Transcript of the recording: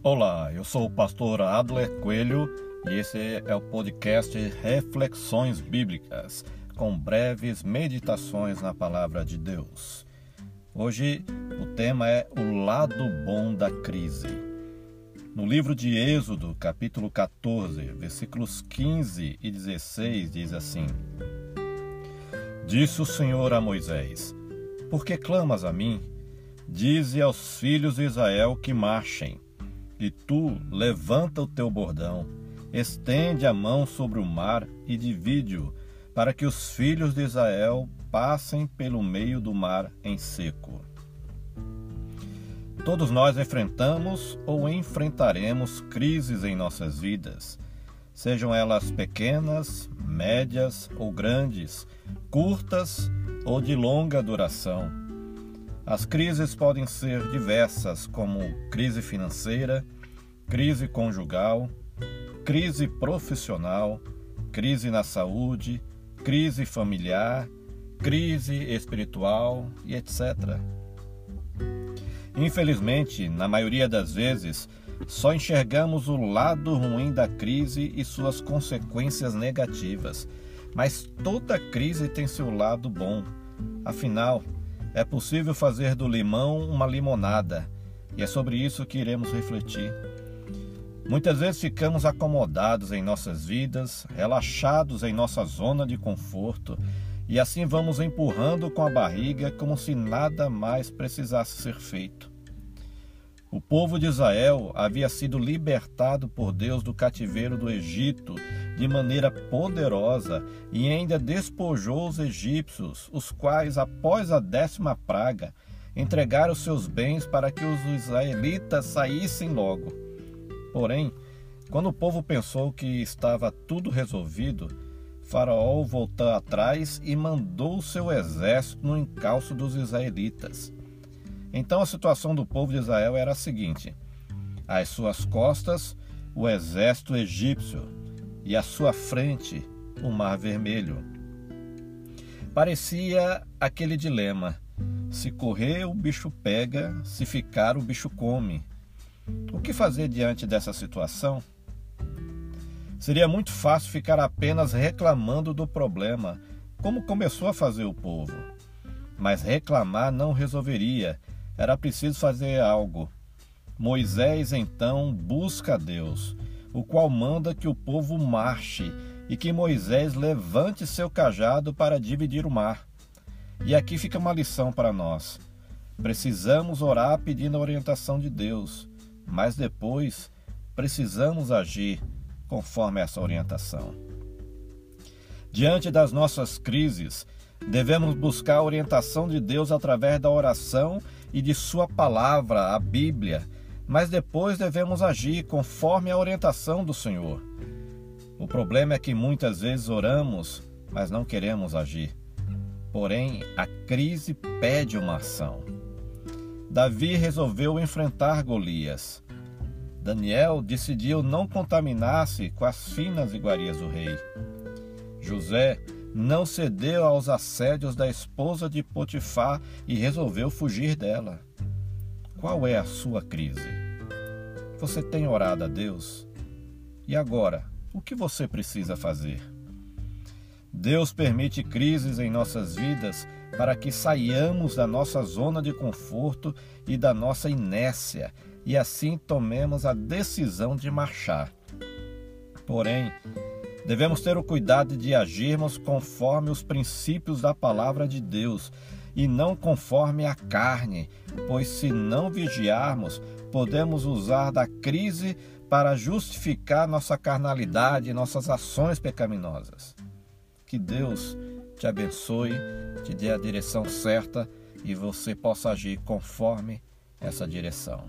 Olá, eu sou o pastor Adler Coelho e esse é o podcast Reflexões Bíblicas, com breves meditações na palavra de Deus. Hoje o tema é o lado bom da crise. No livro de Êxodo, capítulo 14, versículos 15 e 16, diz assim: Disse o Senhor a Moisés: Por que clamas a mim? Dize aos filhos de Israel que marchem. E tu levanta o teu bordão, estende a mão sobre o mar e divide-o, para que os filhos de Israel passem pelo meio do mar em seco. Todos nós enfrentamos ou enfrentaremos crises em nossas vidas, sejam elas pequenas, médias ou grandes, curtas ou de longa duração. As crises podem ser diversas, como crise financeira, crise conjugal, crise profissional, crise na saúde, crise familiar, crise espiritual e etc. Infelizmente, na maioria das vezes, só enxergamos o lado ruim da crise e suas consequências negativas. Mas toda crise tem seu lado bom. Afinal, é possível fazer do limão uma limonada, e é sobre isso que iremos refletir. Muitas vezes ficamos acomodados em nossas vidas, relaxados em nossa zona de conforto, e assim vamos empurrando com a barriga como se nada mais precisasse ser feito. O povo de Israel havia sido libertado por Deus do cativeiro do Egito de maneira poderosa e ainda despojou os egípcios, os quais, após a décima praga, entregaram seus bens para que os israelitas saíssem logo. Porém, quando o povo pensou que estava tudo resolvido, Faraó voltou atrás e mandou seu exército no encalço dos israelitas. Então a situação do povo de Israel era a seguinte: às suas costas, o exército egípcio, e à sua frente, o Mar Vermelho. Parecia aquele dilema: se correr, o bicho pega, se ficar, o bicho come. O que fazer diante dessa situação? Seria muito fácil ficar apenas reclamando do problema, como começou a fazer o povo. Mas reclamar não resolveria era preciso fazer algo. Moisés então busca Deus, o qual manda que o povo marche e que Moisés levante seu cajado para dividir o mar. E aqui fica uma lição para nós. Precisamos orar pedindo a orientação de Deus, mas depois precisamos agir conforme essa orientação. Diante das nossas crises, devemos buscar a orientação de Deus através da oração e de Sua palavra, a Bíblia, mas depois devemos agir conforme a orientação do Senhor. O problema é que muitas vezes oramos, mas não queremos agir. Porém, a crise pede uma ação. Davi resolveu enfrentar Golias. Daniel decidiu não contaminar-se com as finas iguarias do rei. José não cedeu aos assédios da esposa de Potifar e resolveu fugir dela. Qual é a sua crise? Você tem orado a Deus? E agora, o que você precisa fazer? Deus permite crises em nossas vidas para que saiamos da nossa zona de conforto e da nossa inércia e assim tomemos a decisão de marchar. Porém, Devemos ter o cuidado de agirmos conforme os princípios da palavra de Deus e não conforme a carne, pois se não vigiarmos, podemos usar da crise para justificar nossa carnalidade e nossas ações pecaminosas. Que Deus te abençoe, te dê a direção certa e você possa agir conforme essa direção.